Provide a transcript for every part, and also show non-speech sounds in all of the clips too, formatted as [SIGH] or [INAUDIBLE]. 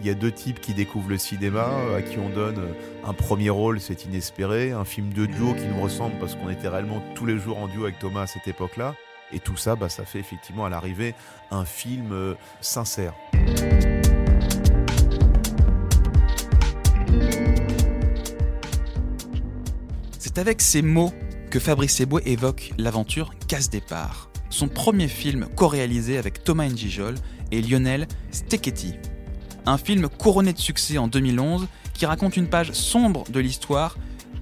Il y a deux types qui découvrent le cinéma, à qui on donne un premier rôle, c'est inespéré, un film de duo qui nous ressemble parce qu'on était réellement tous les jours en duo avec Thomas à cette époque-là. Et tout ça, bah, ça fait effectivement à l'arrivée un film euh, sincère. C'est avec ces mots que Fabrice Eboué évoque l'aventure Casse Départ, son premier film co-réalisé avec Thomas Njijol et Lionel Steketty. Un film couronné de succès en 2011 qui raconte une page sombre de l'histoire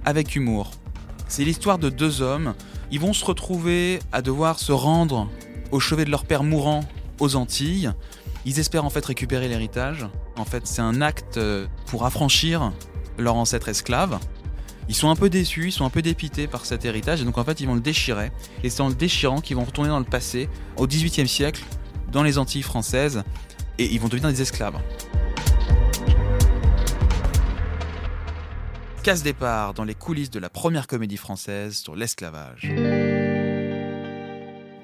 avec humour. C'est l'histoire de deux hommes. Ils vont se retrouver à devoir se rendre au chevet de leur père mourant aux Antilles. Ils espèrent en fait récupérer l'héritage. En fait, c'est un acte pour affranchir leur ancêtre esclave. Ils sont un peu déçus, ils sont un peu dépités par cet héritage, et donc en fait ils vont le déchirer. Et c'est en le déchirant qu'ils vont retourner dans le passé, au XVIIIe siècle, dans les Antilles françaises, et ils vont devenir des esclaves. Casse départ dans les coulisses de la première comédie française sur l'esclavage.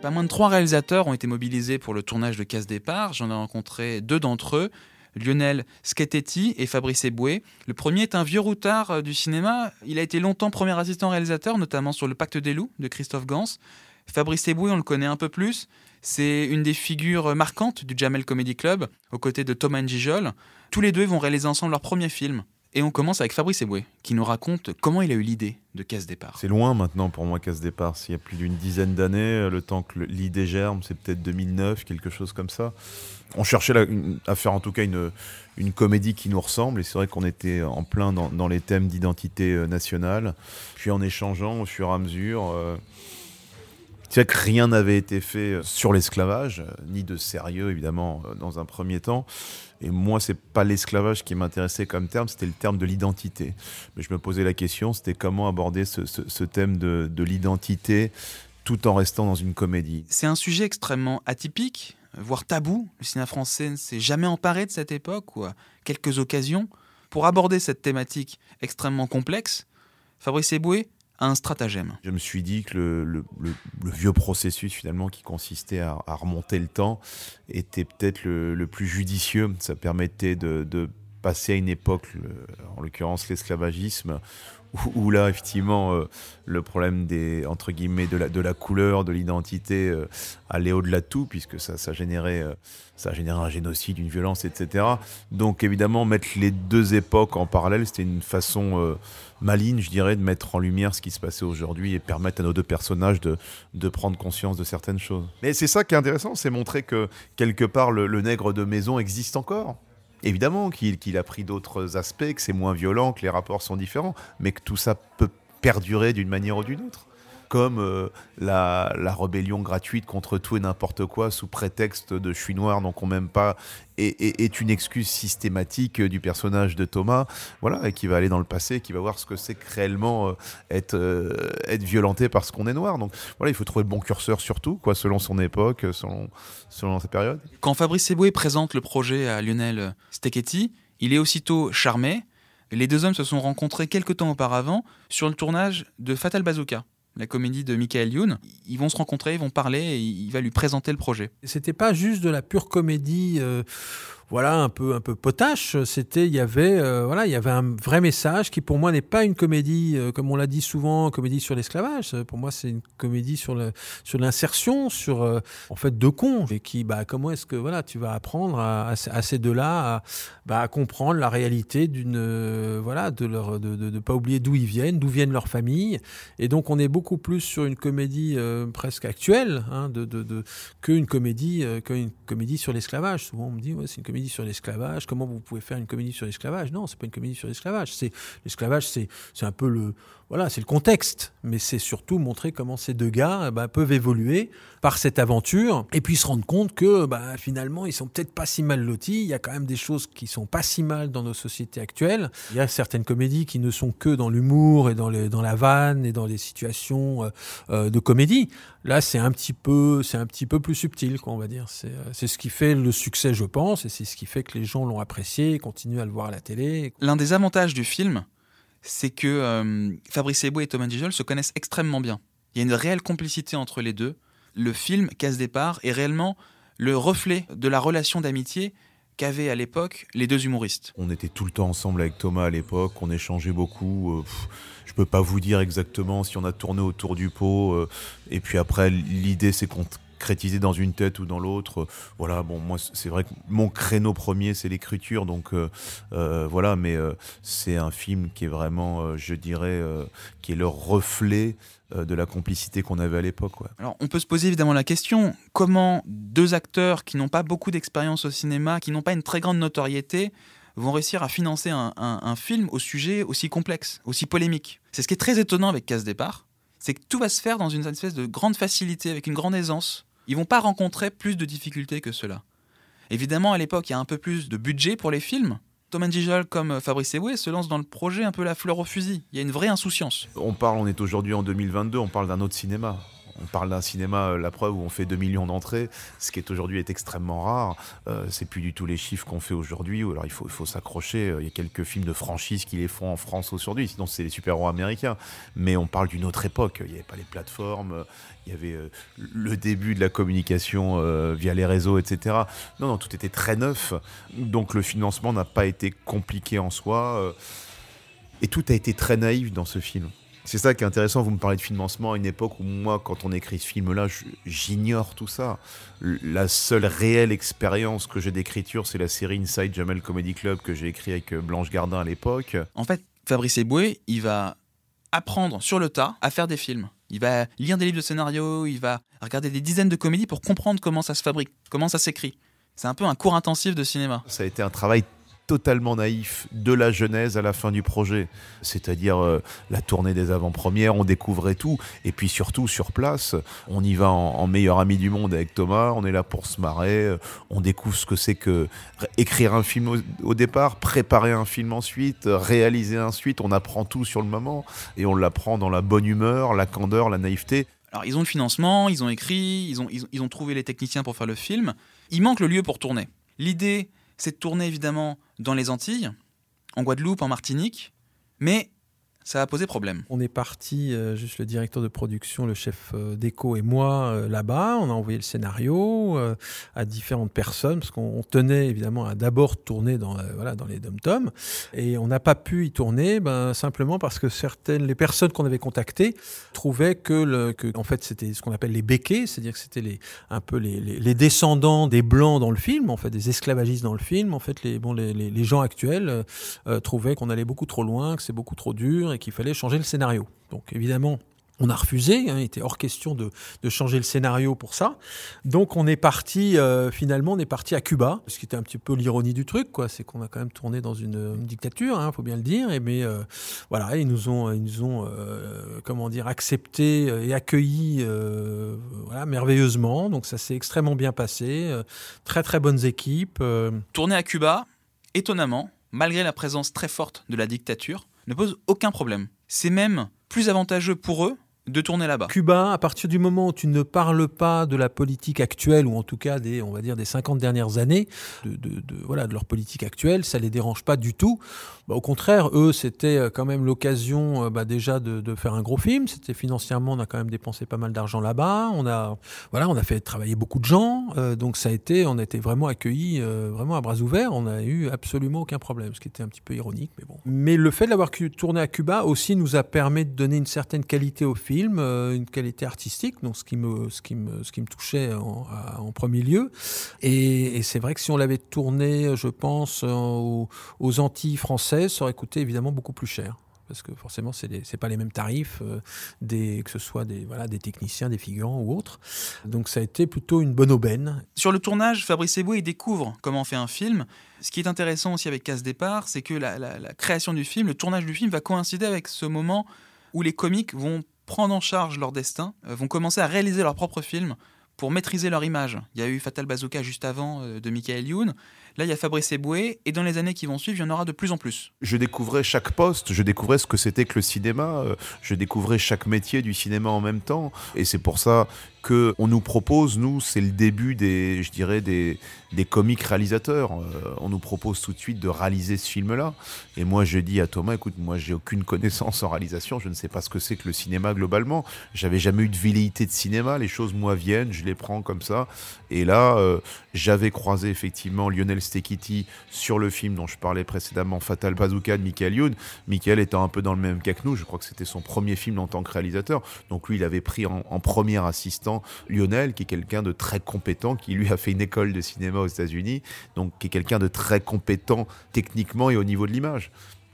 Pas moins de trois réalisateurs ont été mobilisés pour le tournage de Casse départ. J'en ai rencontré deux d'entre eux. Lionel Schetetti et Fabrice Eboué. Le premier est un vieux routard euh, du cinéma. Il a été longtemps premier assistant réalisateur, notamment sur Le Pacte des loups de Christophe Gans. Fabrice Eboué, on le connaît un peu plus. C'est une des figures marquantes du Jamel Comedy Club, aux côtés de Thomas Njijol. Tous les deux vont réaliser ensemble leur premier film. Et on commence avec Fabrice Eboué, qui nous raconte comment il a eu l'idée de Casse Départ. C'est loin maintenant pour moi, Casse Départ. S'il y a plus d'une dizaine d'années, le temps que l'idée germe, c'est peut-être 2009, quelque chose comme ça. On cherchait à faire en tout cas une, une comédie qui nous ressemble, et c'est vrai qu'on était en plein dans, les thèmes d'identité euh, nationale. Puis en échangeant au fur et à mesure. Euh, c'est que rien n'avait été fait euh, sur l'esclavage, ni de sérieux évidemment dans un premier temps. Et moi, c'est pas l'esclavage qui m'intéressait comme terme, c'était le terme de l'identité. Mais je me posais la question, c'était comment aborder ce, thème de, l'identité tout en restant dans une comédie? C'est un sujet extrêmement atypique, voire tabou. Le cinéma français ne s'est jamais emparé de cette époque, ou à quelques occasions. Pour aborder cette thématique extrêmement complexe, Fabrice Eboué un stratagème. Je me suis dit que le, vieux processus finalement qui consistait à, remonter le temps était peut-être le, plus judicieux. Ça permettait de, passer à une époque, en l'occurrence l'esclavagisme, où, là effectivement euh, le problème des entre guillemets de la, de la couleur, de l'identité euh, allait au-delà de tout puisque ça, ça générait euh, ça un génocide, une violence, etc. Donc évidemment mettre les deux époques en parallèle, c'était une façon maligne, je dirais, de mettre en lumière ce qui se passait aujourd'hui et permettre à nos deux personnages de, de prendre conscience de certaines choses. Mais c'est ça qui est intéressant, c'est montrer que quelque part le, nègre de maison existe encore. Évidemment qu'il a pris d'autres aspects, que c'est moins violent, que les rapports sont différents, mais que tout ça peut perdurer d'une manière ou d'une autre comme euh, la, rébellion gratuite contre tout et n'importe quoi sous prétexte de je suis noir donc on m'aime pas est, une excuse systématique du personnage de Thomas voilà et qui va aller dans le passé qui va voir ce que c'est réellement euh, être euh, être violenté parce qu'on est noir. Donc voilà il faut trouver le bon curseur surtout quoi selon son époque selon selon sa période. Quand Fabrice Eboué présente le projet à Lionel Steketty il est aussitôt charmé. Les deux hommes se sont rencontrés quelques temps auparavant sur le tournage de Fatal Bazooka la comédie de Michael Youn. Ils vont se rencontrer, ils vont parler et il va lui présenter le projet. C'était pas juste de la pure comédie. Euh, voilà un peu un peu potache c'était il y avait euh, voilà il y avait un vrai message qui pour moi n'est pas une comédie euh, comme on l'a dit souvent comédie sur l'esclavage. Pour moi c'est une comédie sur le sur l'insertion sur euh, en fait deux cons et qui bah comment est-ce que voilà tu vas apprendre à, ces deux là à, bah, à, comprendre la réalité d'une voilà de leur de, de, pas oublier d'où ils viennent d'où viennent leurs familles. Et donc on est beaucoup plus sur une comédie presque actuelle hein, de, qu'une comédie comédie sur l'esclavage. Souvent on me dit ouais, c'est une comédie sur l'esclavage. Comment vous pouvez faire une comédie sur l'esclavage? Non, c'est pas une comédie sur l'esclavage. C'est l'esclavage, c'est c'est un peu le voilà, c'est le contexte, mais c'est surtout montrer comment ces deux gars ben, peuvent évoluer par cette aventure et puis se rendre compte que bah, finalement ils sont peut-être pas si mal lotis. Il y a quand même des choses qui sont pas si mal dans nos sociétés actuelles. Il y a certaines comédies qui ne sont que dans l'humour et dans, la vanne et dans les situations euh, euh, de comédie. Là, c'est un petit peu, c'est un petit peu plus subtil, quoi, on va dire. C'est, euh, c'est ce qui fait le succès, je pense, et c'est ce qui fait que les gens l'ont apprécié, continuent à le voir à la télé. L'un des avantages du film, c'est que euh, Fabrice Eboué et Thomas Dijol se connaissent extrêmement bien. Il y a une réelle complicité entre les deux. Le film Casse Départ est réellement le reflet de la relation d'amitié qu'avaient à l'époque les deux humoristes. On était tout le temps ensemble avec Thomas à l'époque, on échangeait beaucoup. euh, pff, je peux pas vous dire exactement si on a tourné autour du pot. euh, et puis après, l'idée s'est concrétisée dans une tête ou dans l'autre. Voilà, bon, moi, c'est vrai que mon créneau premier, c'est l'écriture. Donc euh, euh, voilà, mais euh, c'est un film qui est vraiment, je dirais, qui est le reflet de la complicité qu'on avait à l'époque. Alors, on peut se poser évidemment la question comment deux acteurs qui n'ont pas beaucoup d'expérience au cinéma, qui n'ont pas une très grande notoriété, vont réussir à financer un film au sujet aussi complexe, aussi polémique? C'est ce qui est très étonnant avec Casse Départ, c'est que tout va se faire dans une espèce de grande facilité, avec une grande aisance. Ils vont pas rencontrer plus de difficultés que cela. Évidemment, à l'époque, il y a un peu plus de budget pour les films. Thomas Gijol comme euh, Fabrice Eboué se lance dans le projet un peu la fleur au fusil. Il y a une vraie insouciance. On parle, on est aujourd'hui en 2022, on parle d'un autre cinéma. On parle d'un cinéma, euh, la preuve, où on fait 2 millions d'entrées, ce qui est aujourd'hui est extrêmement rare. Euh, c'est plus du tout les chiffres qu'on fait aujourd'hui. ou Alors il faut, s'accrocher. Euh, Il y a quelques films de franchise qui les font en France aujourd'hui. Sinon, c'est les super-héros américains. Mais on parle d'une autre époque. Il n'y avait pas les plateformes. Il y avait le début de la communication via les réseaux, etc. Non, non, tout était très neuf. Donc le financement n'a pas été compliqué en soi. et tout a été très naïf dans ce film. C'est ça qui est intéressant, vous me parlez de financement à une époque où moi, quand on écrit ce film-là, j'ignore tout ça. La seule réelle expérience que j'ai d'écriture, c'est la série Inside Jamel Comedy Club que j'ai écrit avec euh, Blanche Gardin à l'époque. En fait, Fabrice Eboué, il va apprendre sur le tas à faire des films. Il va lire des livres de scénario, il va regarder des dizaines de comédies pour comprendre comment ça se fabrique, comment ça s'écrit. C'est un peu un cours intensif de cinéma. Ça a été un travail totalement naïf de la genèse à la fin du projet. C'est-à-dire euh, la tournée des avant-premières, on découvrait tout. Et puis surtout, sur place, on y va en, meilleur ami du monde avec Thomas, on est là pour se marrer, euh, on découvre ce que c'est que écrire un film au, départ, préparer un film ensuite, euh, réaliser ensuite, on apprend tout sur le moment et on l'apprend dans la bonne humeur, la candeur, la naïveté. Alors, ils ont le financement, ils ont écrit, ils ils ont trouvé les techniciens pour faire le film. Il manque le lieu pour tourner. L'idée, c'est de tourner évidemment dans les Antilles, en Guadeloupe, en Martinique, mais ça a posé problème. On est parti, euh, juste le directeur de production, le chef euh, d'éco et moi, euh, là-bas. On a envoyé le scénario euh, à différentes personnes, parce qu'on on tenait évidemment à d'abord tourner dans, voilà, dans les dom-toms. Et on n'a pas pu y tourner, ben, simplement parce que certaines, les personnes qu'on avait contactées trouvaient que, le, que en fait, c'était ce qu'on appelle les béquets, c'est-à-dire que c'était les, un peu les, les, descendants des blancs dans le film, en fait, des esclavagistes dans le film. En fait, les, bon, les, les, gens actuels trouvaient qu'on allait beaucoup trop loin, que c'est beaucoup trop dur qu'il fallait changer le scénario. Donc évidemment, on a refusé, hein, il était hors question de, changer le scénario pour ça. Donc on est parti, euh, finalement, on est parti à Cuba, ce qui était un petit peu l'ironie du truc, quoi. C'est qu'on a quand même tourné dans une, dictature, il hein, faut bien le dire. Et mais euh, voilà, ils nous ont, ils nous ont, euh, comment dire, accepté et accueillis, voilà, merveilleusement. Donc ça s'est extrêmement bien passé, très très bonnes équipes. Tourner à Cuba, étonnamment, malgré la présence très forte de la dictature, ne pose aucun problème. C'est même plus avantageux pour eux de tourner là-bas. Cuba, à partir du moment où tu ne parles pas de la politique actuelle, ou en tout cas des, on va dire, des 50 dernières années, de, de, de voilà, de leur politique actuelle, ça les dérange pas du tout. Bah, au contraire, eux, c'était quand même l'occasion bah, déjà de, de, faire un gros film. C'était financièrement, on a quand même dépensé pas mal d'argent là-bas. On a, voilà, on a fait travailler beaucoup de gens. Euh, donc ça a été, on a été vraiment accueillis euh, vraiment à bras ouverts. On n'a eu absolument aucun problème, ce qui était un petit peu ironique, mais bon. Mais le fait d'avoir tourné à Cuba aussi nous a permis de donner une certaine qualité au film, euh, une qualité artistique, donc ce qui me, ce qui me, ce qui me touchait en, premier lieu. Et, c'est vrai que si on l'avait tourné, je pense, aux, aux Antilles françaises, ça aurait coûté évidemment beaucoup plus cher. Parce que forcément c'est n'est pas les mêmes tarifs euh, des, que ce soit des voilà des techniciens des figurants ou autres. Donc ça a été plutôt une bonne aubaine. Sur le tournage Fabrice Eboué découvre comment on fait un film. Ce qui est intéressant aussi avec Casse Départ c'est que la, création du film le tournage du film va coïncider avec ce moment où les comiques vont prendre en charge leur destin euh, vont commencer à réaliser leur propre film pour maîtriser leur image. Il y a eu Fatal Bazooka juste avant euh, de Michael Youn. Là, il y a Fabrice Eboué. Et dans les années qui vont suivre, il y en aura de plus en plus. Je découvrais chaque poste, je découvrais ce que c'était que le cinéma, euh, je découvrais chaque métier du cinéma en même temps. Et c'est pour ça que on nous propose, nous, c'est le début des, je dirais, des, des comiques réalisateurs. Euh, on nous propose tout de suite de réaliser ce film-là. Et moi, je dis à Thomas, écoute, moi, j'ai aucune connaissance en réalisation. Je ne sais pas ce que c'est que le cinéma globalement. J'avais jamais eu de velléité de cinéma. Les choses, moi, viennent, je les prends comme ça. Et là, euh, j'avais croisé effectivement Lionel Stekiti sur le film dont je parlais précédemment, Fatal Bazooka de Michael Youn. Michael étant un peu dans le même cas que nous, je crois que c'était son premier film en tant que réalisateur. Donc lui, il avait pris en, en premier assistant Lionel, qui est quelqu'un de très compétent, qui lui a fait une école de cinéma aux États-Unis, donc qui est quelqu'un de très compétent techniquement et au niveau de l'image.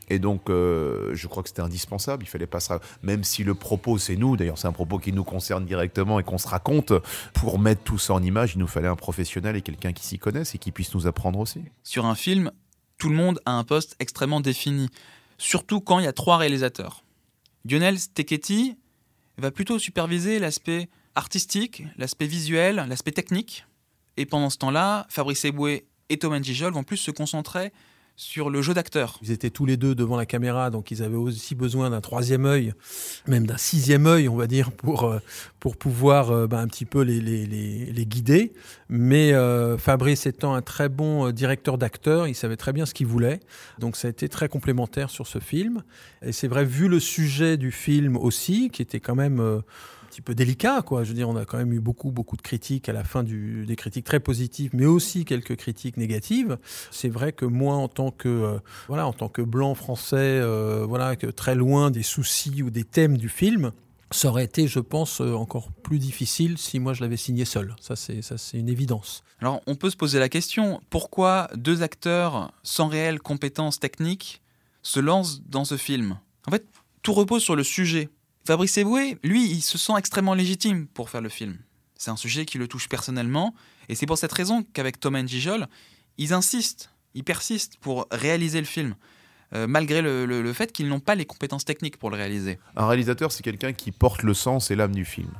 Et donc, euh, je crois que c'était indispensable. Il fallait pas ça, même si le propos c'est nous. D'ailleurs, c'est un propos qui nous concerne directement et qu'on se raconte. Pour mettre tout ça en image, il nous fallait un professionnel et quelqu'un qui s'y connaisse et qui puisse nous apprendre aussi. Sur un film, tout le monde a un poste extrêmement défini, surtout quand il y a trois réalisateurs. Lionel Steketty va plutôt superviser l'aspect artistique, l'aspect visuel, l'aspect technique. Et pendant ce temps-là, Fabrice Eboué et Thomas Gijol vont plus se concentrer sur le jeu d'acteur. Ils étaient tous les deux devant la caméra, donc ils avaient aussi besoin d'un troisième œil, même d'un sixième œil, on va dire, pour, euh, pour pouvoir euh, ben, un petit peu les, les, les, guider. Mais euh, Fabrice étant un très bon directeur d'acteur, il savait très bien ce qu'il voulait. Donc ça a été très complémentaire sur ce film. Et c'est vrai, vu le sujet du film aussi, qui était quand même petit peu délicat, quoi. Je veux dire, on a quand même eu beaucoup, beaucoup de critiques à la fin du, des critiques très positives, mais aussi quelques critiques négatives. C'est vrai que moi, en tant que, euh, voilà, en tant que blanc français, euh, voilà, que très loin des soucis ou des thèmes du film, ça aurait été, je pense, euh, encore plus difficile si moi je l'avais signé seul. Ça, c'est, ça, c'est une évidence. Alors, on peut se poser la question pourquoi deux acteurs sans réelles compétences techniques se lancent dans ce film? En fait, tout repose sur le sujet. Fabrice Eboué, lui, il se sent extrêmement légitime pour faire le film. C'est un sujet qui le touche personnellement, et c'est pour cette raison qu'avec Thomas Njijol, ils insistent, ils persistent pour réaliser le film. Euh, malgré le fait qu'ils n'ont pas les compétences techniques pour le réaliser. Un réalisateur, c'est quelqu'un qui porte le sens et l'âme du film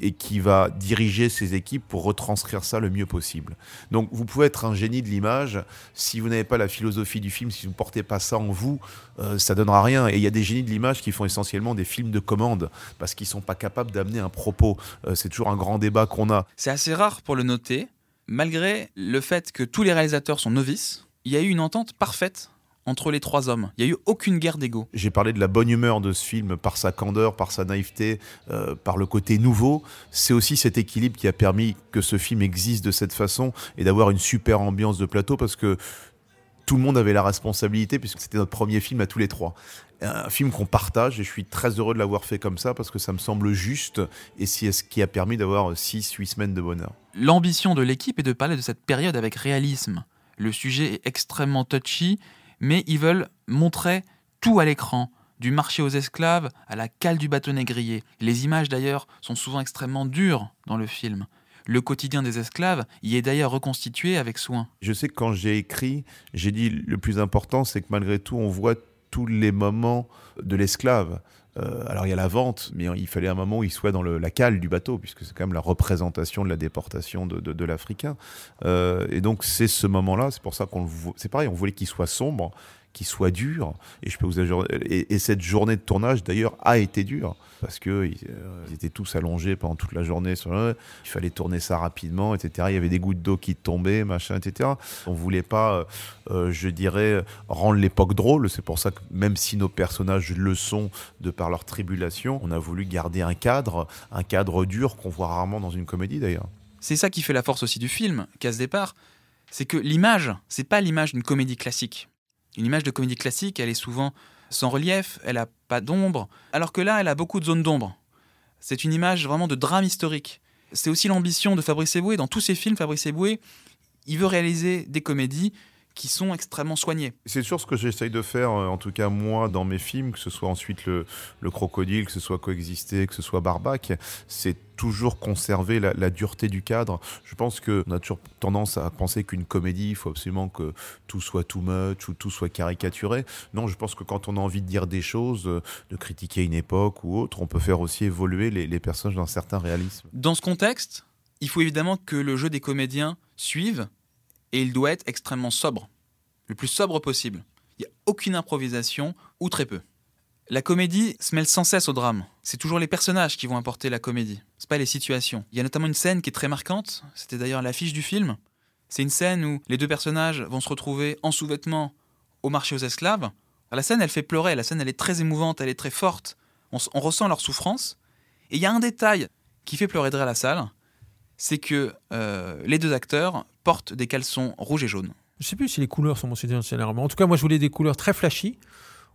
et qui va diriger ses équipes pour retranscrire ça le mieux possible. Donc vous pouvez être un génie de l'image, si vous n'avez pas la philosophie du film, si vous ne portez pas ça en vous, euh, ça donnera rien. Et il y a des génies de l'image qui font essentiellement des films de commande, parce qu'ils ne sont pas capables d'amener un propos. Euh, c'est toujours un grand débat qu'on a. C'est assez rare pour le noter, malgré le fait que tous les réalisateurs sont novices, il y a eu une entente parfaite entre les trois hommes. Il n'y a eu aucune guerre d'ego. J'ai parlé de la bonne humeur de ce film par sa candeur, par sa naïveté, euh, par le côté nouveau. C'est aussi cet équilibre qui a permis que ce film existe de cette façon et d'avoir une super ambiance de plateau parce que tout le monde avait la responsabilité puisque c'était notre premier film à tous les trois. Un film qu'on partage et je suis très heureux de l'avoir fait comme ça parce que ça me semble juste et c'est ce qui a permis d'avoir 6-8 semaines de bonheur. L'ambition de l'équipe est de parler de cette période avec réalisme. Le sujet est extrêmement touchy mais ils veulent montrer tout à l'écran, du marché aux esclaves à la cale du bâtonnet grillé. Les images d'ailleurs sont souvent extrêmement dures dans le film. Le quotidien des esclaves y est d'ailleurs reconstitué avec soin. Je sais que quand j'ai écrit, j'ai dit le plus important, c'est que malgré tout, on voit tous les moments de l'esclave. Euh, alors il y a la vente, mais il fallait un moment où il soit dans la cale du bateau, puisque c'est quand même la représentation de la déportation de, l'Africain. Euh, et donc c'est ce moment-là, c'est pour ça qu'on c'est pareil, on voulait qu'il soit sombre, qu'il soit dur. Et je peux vous et, et cette journée de tournage d'ailleurs a été dure parce que euh, ils, étaient tous allongés pendant toute la journée. Il fallait tourner ça rapidement, etc. Il y avait des gouttes d'eau qui tombaient, machin, etc. On voulait pas, euh, euh, je dirais, rendre l'époque drôle. C'est pour ça que même si nos personnages le sont de par leur tribulation, on a voulu garder un cadre, un cadre dur qu'on voit rarement dans une comédie d'ailleurs. C'est ça qui fait la force aussi du film, Casse Départ, c'est que l'image, c'est pas l'image d'une comédie classique. Une image de comédie classique, elle est souvent sans relief, elle a pas d'ombre, alors que là, elle a beaucoup de zones d'ombre. C'est une image vraiment de drame historique. C'est aussi l'ambition de Fabrice Eboué. Dans tous ses films, Fabrice Eboué, il veut réaliser des comédies qui sont extrêmement soignés. C'est sûr ce que j'essaye de faire, euh, en tout cas moi, dans mes films, que ce soit ensuite le, crocodile, que ce soit coexister, que ce soit barbac, c'est toujours conserver la, dureté du cadre. Je pense qu'on a toujours tendance à penser qu'une comédie, il faut absolument que tout soit too much ou tout soit caricaturé. Non, je pense que quand on a envie de dire des choses, euh, de critiquer une époque ou autre, on peut faire aussi évoluer les, les personnages d'un certain réalisme. Dans ce contexte, il faut évidemment que le jeu des comédiens suive et il doit être extrêmement sobre, le plus sobre possible. Il n'y a aucune improvisation ou très peu. La comédie se mêle sans cesse au drame. C'est toujours les personnages qui vont apporter la comédie, c'est pas les situations. Il y a notamment une scène qui est très marquante, c'était d'ailleurs l'affiche du film. C'est une scène où les deux personnages vont se retrouver en sous-vêtements au marché aux esclaves. la scène, elle fait pleurer, la scène, elle est très émouvante, elle est très forte. On, ressent leur souffrance. Et il y a un détail qui fait pleurer à la salle, c'est que euh, les deux acteurs portent des caleçons rouges et jaunes. Je sais plus si les couleurs sont mentionnées dans En tout cas, moi, je voulais des couleurs très flashy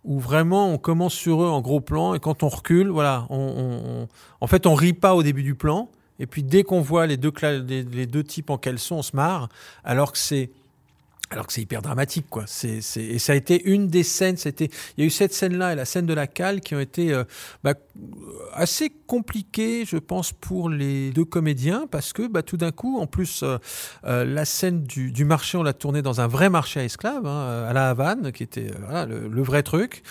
où vraiment on commence sur eux en gros plan et quand on recule, voilà, on, en fait on rit pas au début du plan et puis dès qu'on voit les deux, les deux types en caleçon, on se marre alors que c'est alors que c'est hyper dramatique, quoi. C'est, c'est, et ça a été une des scènes. C'était, il y a eu cette scène-là et la scène de la cale qui ont été euh, bah, assez compliquées, je pense, pour les deux comédiens parce que bah, tout d'un coup, en plus, euh, euh, la scène du, marché, on l'a tournée dans un vrai marché à esclaves hein, à la Havane, qui était voilà, le, vrai truc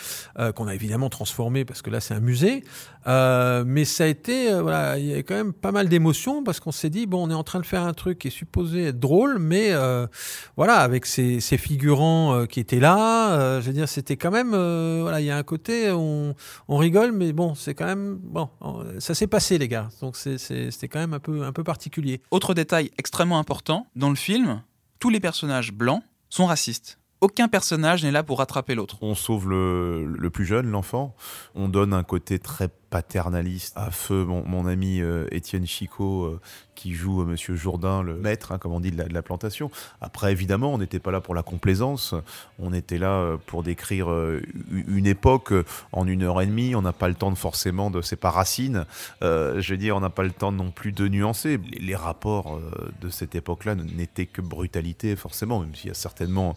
qu'on a évidemment transformé parce que là, c'est un musée. Mais ça a été, voilà, il y a quand même pas mal d'émotions parce qu'on s'est dit bon, on est en train de faire un truc qui est supposé être drôle, mais voilà, avec ces, figurants euh, qui étaient là. Euh, je veux dire, c'était quand même, euh, voilà, il y a un côté, on, on rigole, mais bon, c'est quand même, bon, ça s'est passé, les gars. Donc c'était quand même un peu, un peu particulier. Autre détail extrêmement important, dans le film, tous les personnages blancs sont racistes. Aucun personnage n'est là pour rattraper l'autre. On sauve le, plus jeune, l'enfant. On donne un côté très paternaliste à feu mon, ami euh, Étienne Chicot euh, qui joue euh, Monsieur Jourdain, le maître, hein, comme on dit, de la, plantation. Après, évidemment, on n'était pas là pour la complaisance, on était là pour décrire une époque en une heure et demie. On n'a pas le temps de, forcément de, c'est pas racine. je veux dire, on n'a pas le temps non plus de nuancer. Les rapports de cette époque-là n'étaient que brutalité, forcément, même s'il y a certainement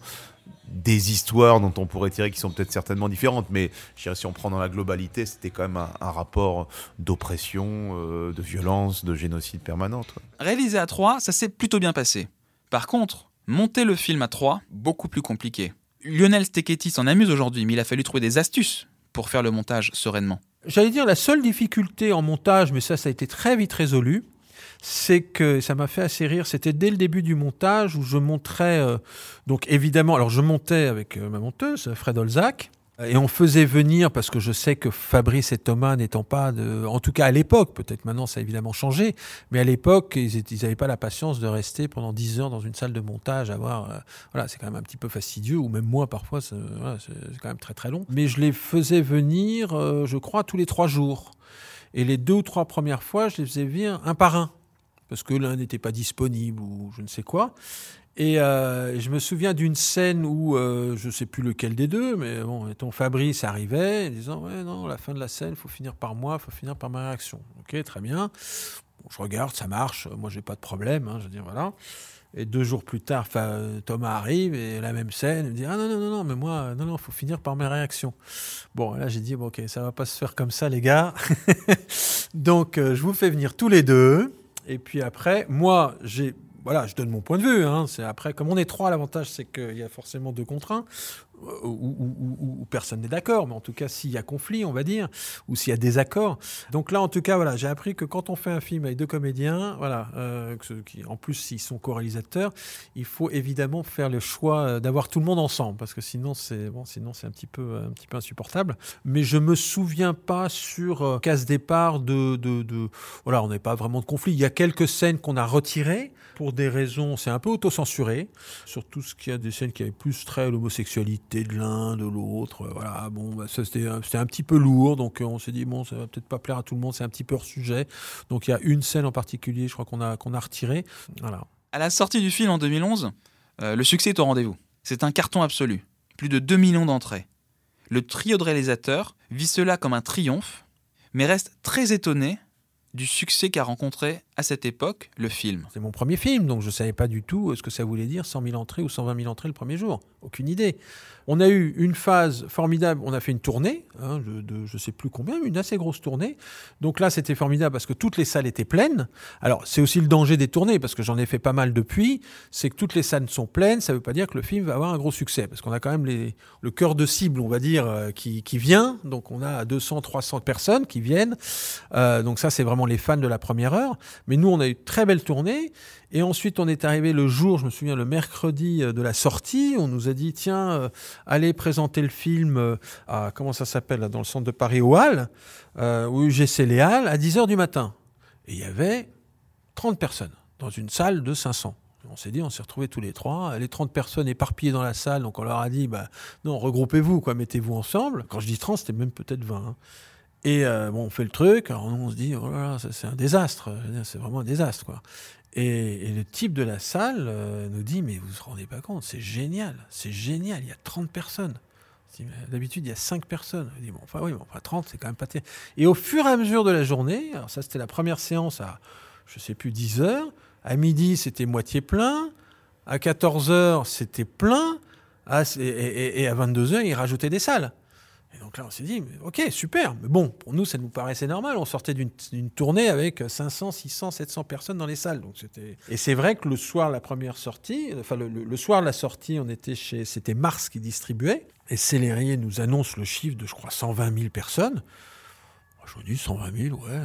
des histoires dont on pourrait tirer qui sont peut-être certainement différentes, mais je dirais, si on prend dans la globalité, c'était quand même un, rapport d'oppression, euh, de violence, de génocide permanente. Réalisé à trois, ça s'est plutôt bien passé. Par contre, monter le film à trois, beaucoup plus compliqué. Lionel Steketty s'en amuse aujourd'hui, mais il a fallu trouver des astuces pour faire le montage sereinement. J'allais dire la seule difficulté en montage, mais ça, ça a été très vite résolu, c'est que ça m'a fait assez rire. C'était dès le début du montage où je montrais, euh, donc évidemment, alors je montais avec euh, ma monteuse, Fred Olzac, et on faisait venir, parce que je sais que Fabrice et Thomas n'étant pas de. En tout cas à l'époque, peut-être maintenant ça a évidemment changé, mais à l'époque, ils n'avaient pas la patience de rester pendant 10 heures dans une salle de montage, à voir. Euh, voilà, c'est quand même un petit peu fastidieux, ou même moi parfois, c'est quand même très très long. Mais je les faisais venir, je crois, tous les trois jours. Et les deux ou trois premières fois, je les faisais venir un par un parce que l'un n'était pas disponible ou je ne sais quoi. Et euh, je me souviens d'une scène où, euh, je ne sais plus lequel des deux, mais bon, ton Fabrice arrivait, disant Ouais, non, la fin de la scène, il faut finir par moi, il faut finir par ma réaction. Ok, très bien. je regarde, ça marche, moi, j'ai pas de problème, hein, je veux dire, voilà. Et deux jours plus tard, Thomas arrive et la même scène, il me dit Ah non, non, non, non, mais moi, non, non, il faut finir par mes réactions. Bon, là, j'ai dit bon, Ok, ça va pas se faire comme ça, les gars. [LAUGHS] Donc, euh, je vous fais venir tous les deux. Et puis après, moi, j'ai voilà, je donne mon point de vue. Hein. C'est après, comme on est trois, l'avantage c'est qu'il y a forcément deux contre un. Euh, où, personne n'est d'accord, mais en tout cas s'il y a conflit, on va dire, ou s'il y a désaccord. Donc là, en tout cas, voilà, j'ai appris que quand on fait un film avec deux comédiens, voilà, euh, qui, en plus s'ils sont co-réalisateurs, il faut évidemment faire le choix euh, d'avoir tout le monde ensemble, parce que sinon c'est bon, un petit peu un petit peu insupportable. Mais je me souviens pas sur casse départ de, de, voilà, on n'est pas vraiment de conflit. Il y a quelques scènes qu'on a retirées pour des raisons, c'est un peu autocensuré, surtout ce qu'il y a des scènes qui avaient plus trait à l'homosexualité de l'un, de l'autre. Voilà, bon, bah, c'était un petit peu lourd, donc euh, on s'est dit, bon, ça va peut-être pas plaire à tout le monde, c'est un petit peu hors sujet. Donc il y a une scène en particulier, je crois qu'on a, qu'on a retiré. Voilà. À la sortie du film en 2011, euh, le succès est au rendez-vous. C'est un carton absolu. Plus de 2 millions d'entrées. Le trio de réalisateurs vit cela comme un triomphe, mais reste très étonné du succès qu'a rencontré à cette époque le film. C'est mon premier film, donc je ne savais pas du tout ce que ça voulait dire 100 000 entrées ou 120 000 entrées le premier jour. Aucune idée. On a eu une phase formidable, on a fait une tournée, hein, je ne sais plus combien, une assez grosse tournée. Donc là, c'était formidable parce que toutes les salles étaient pleines. Alors, c'est aussi le danger des tournées, parce que j'en ai fait pas mal depuis, c'est que toutes les salles sont pleines, ça ne veut pas dire que le film va avoir un gros succès, parce qu'on a quand même le cœur de cible, on va dire, euh, qui, qui, vient. Donc on a 200, 300 personnes qui viennent. Euh, donc ça, c'est vraiment les fans de la première heure. Mais nous, on a eu une très belle tournée. Et ensuite, on est arrivé le jour, je me souviens, le mercredi de la sortie. On nous a dit, tiens, allez présenter le film à, comment ça s'appelle, dans le centre de Paris, au Hall, euh, au UGC Léal, à 10h du matin. Et il y avait 30 personnes dans une salle de 500. On s'est dit, on s'est retrouvés tous les trois, les 30 personnes éparpillées dans la salle, donc on leur a dit, bah, non, regroupez-vous, quoi, mettez-vous ensemble. Quand je dis 30, c'était même peut-être 20. Hein. Et euh, bon, on fait le truc, alors on se dit, oh là là, c'est un désastre, c'est vraiment un désastre, quoi. Et, le type de la salle euh, nous dit, mais vous vous rendez pas compte, c'est génial, c'est génial, il y a 30 personnes. D'habitude, il y a 5 personnes. dit, bon, enfin oui, bon, enfin 30, c'est quand même pas terrible. Et au fur et à mesure de la journée, alors ça c'était la première séance à, je sais plus, 10 heures, à midi, c'était moitié plein. À 14 h c'était plein. et, à 22 h ils rajoutaient des salles. Et donc là, on s'est dit, ok, super. Mais bon, pour nous, ça nous paraissait normal. On sortait d'une tournée avec 500, 600, 700 personnes dans les salles. Donc. Et c'est vrai que le soir, la premire sortie, enfin le, soir de la sortie, on était chez, c'était Mars qui distribuait. Et Célérier nous annonce le chiffre de, je crois, 120 000 personnes. Je me dis 120 000, ouais.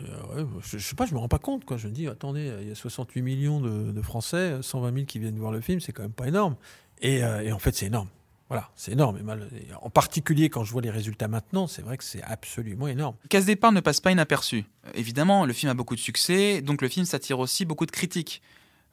Euh, je, je, sais pas, je me rends pas compte. Quoi. Je me dis, attendez, il y a 68 millions de, Français, 120 000 qui viennent voir le film, c'est quand même pas énorme. Et, euh, en fait, c'est énorme. Voilà, c'est énorme. en particulier, quand je vois les résultats maintenant, c'est vrai que c'est absolument énorme. Casse départ ne passe pas inaperçu. Évidemment, le film a beaucoup de succès, donc le film s'attire aussi beaucoup de critiques.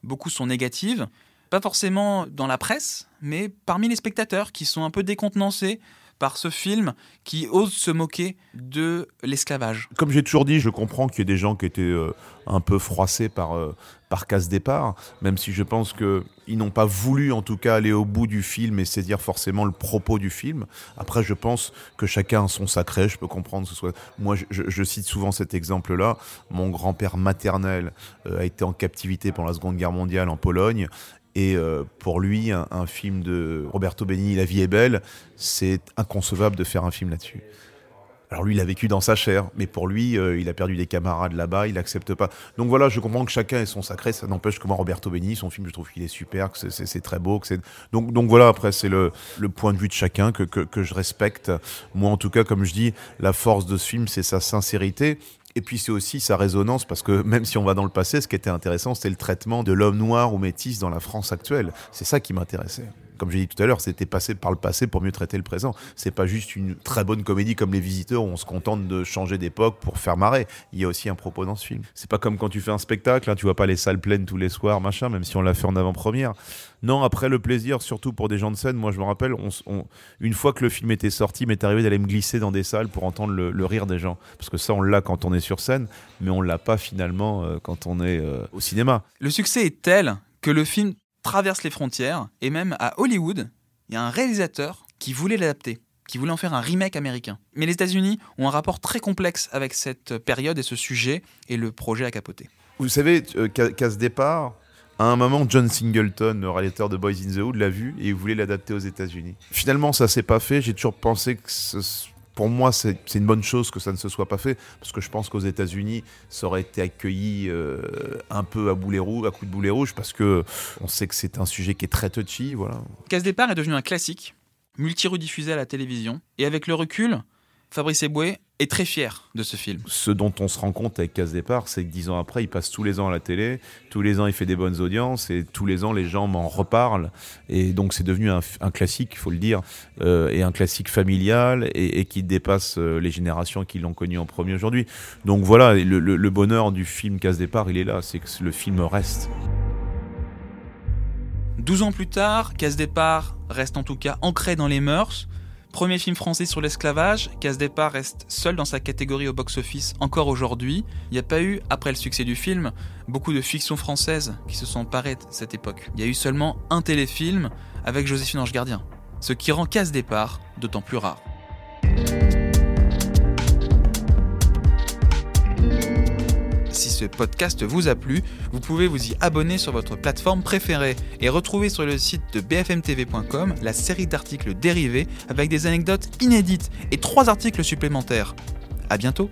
Beaucoup sont négatives, pas forcément dans la presse, mais parmi les spectateurs qui sont un peu décontenancés par ce film qui ose se moquer de l'esclavage. Comme j'ai toujours dit, je comprends qu'il y ait des gens qui étaient euh, un peu froissés par, euh, par casse-départ, même si je pense qu'ils n'ont pas voulu en tout cas aller au bout du film et saisir forcément le propos du film. Après, je pense que chacun a son sacré, je peux comprendre ce soit... Moi, je, cite souvent cet exemple-là. Mon grand-père maternel euh, a été en captivité pendant la Seconde Guerre mondiale en Pologne et euh, pour lui, un, film de Roberto Benigni, La vie est belle, c'est inconcevable de faire un film là-dessus. Alors lui, il a vécu dans sa chair, mais pour lui, euh, il a perdu des camarades là-bas, il n'accepte pas. Donc voilà, je comprends que chacun ait son sacré, ça n'empêche que moi, Roberto Benigni, son film, je trouve qu'il est super, que c'est très beau. Que donc, donc voilà, après, c'est le, point de vue de chacun que je respecte. Moi, en tout cas, comme je dis, la force de ce film, c'est sa sincérité. Et puis c'est aussi sa résonance, parce que même si on va dans le passé, ce qui était intéressant, c'était le traitement de l'homme noir ou métis dans la France actuelle. C'est ça qui m'intéressait comme j'ai dit tout à l'heure, c'était passé par le passé pour mieux traiter le présent. C'est pas juste une très bonne comédie comme Les Visiteurs où on se contente de changer d'époque pour faire marrer. Il y a aussi un propos dans ce film. C'est pas comme quand tu fais un spectacle, hein, tu vois pas les salles pleines tous les soirs, machin, même si on l'a fait en avant-première. Non, après le plaisir, surtout pour des gens de scène, moi je me rappelle, une fois que le film était sorti, m'est arrivé d'aller me glisser dans des salles pour entendre le, rire des gens. Parce que ça, on l'a quand on est sur scène, mais on l'a pas finalement euh, quand on est euh, au cinéma. Le succès est tel que le film traverse les frontières et même à Hollywood, il y a un réalisateur qui voulait l'adapter, qui voulait en faire un remake américain. Mais les États-Unis ont un rapport très complexe avec cette période et ce sujet et le projet a capoté. Vous savez euh, qu'à ce départ, à un moment, John Singleton, le réalisateur de Boys in the Hood, l'a vu et il voulait l'adapter aux États-Unis. Finalement, ça s'est pas fait. J'ai toujours pensé que ce, pour moi, c'est une bonne chose que ça ne se soit pas fait, parce que je pense qu'aux États-Unis, ça aurait été accueilli euh, un peu à boulet rouge, à coup de boulet rouge, parce que on sait que c'est un sujet qui est très touchy, voilà. Casse départ est devenu un classique, multi-rediffusé à la télévision, et avec le recul, Fabrice Eboué est très fier de ce film. Ce dont on se rend compte avec Casse Départ, c'est que dix ans après, il passe tous les ans à la télé, tous les ans il fait des bonnes audiences et tous les ans les gens m'en reparlent. Et donc c'est devenu un, classique, il faut le dire, euh, et un classique familial et, qui dépasse euh, les générations qui l'ont connu en premier aujourd'hui. Donc voilà, le, le bonheur du film Casse Départ, il est là, c'est que le film reste. 12 ans plus tard, Casse Départ reste en tout cas ancré dans les mœurs. Premier film français sur l'esclavage, Casse Départ reste seul dans sa catégorie au box-office encore aujourd'hui. Il n'y a pas eu, après le succès du film, beaucoup de fictions françaises qui se sont parées de cette époque. Il y a eu seulement un téléfilm avec Joséphine Ange Gardien, ce qui rend Casse Départ d'autant plus rare. Ce podcast vous a plu, vous pouvez vous y abonner sur votre plateforme préférée et retrouver sur le site de bfmtv.com la série d'articles dérivés avec des anecdotes inédites et trois articles supplémentaires. A bientôt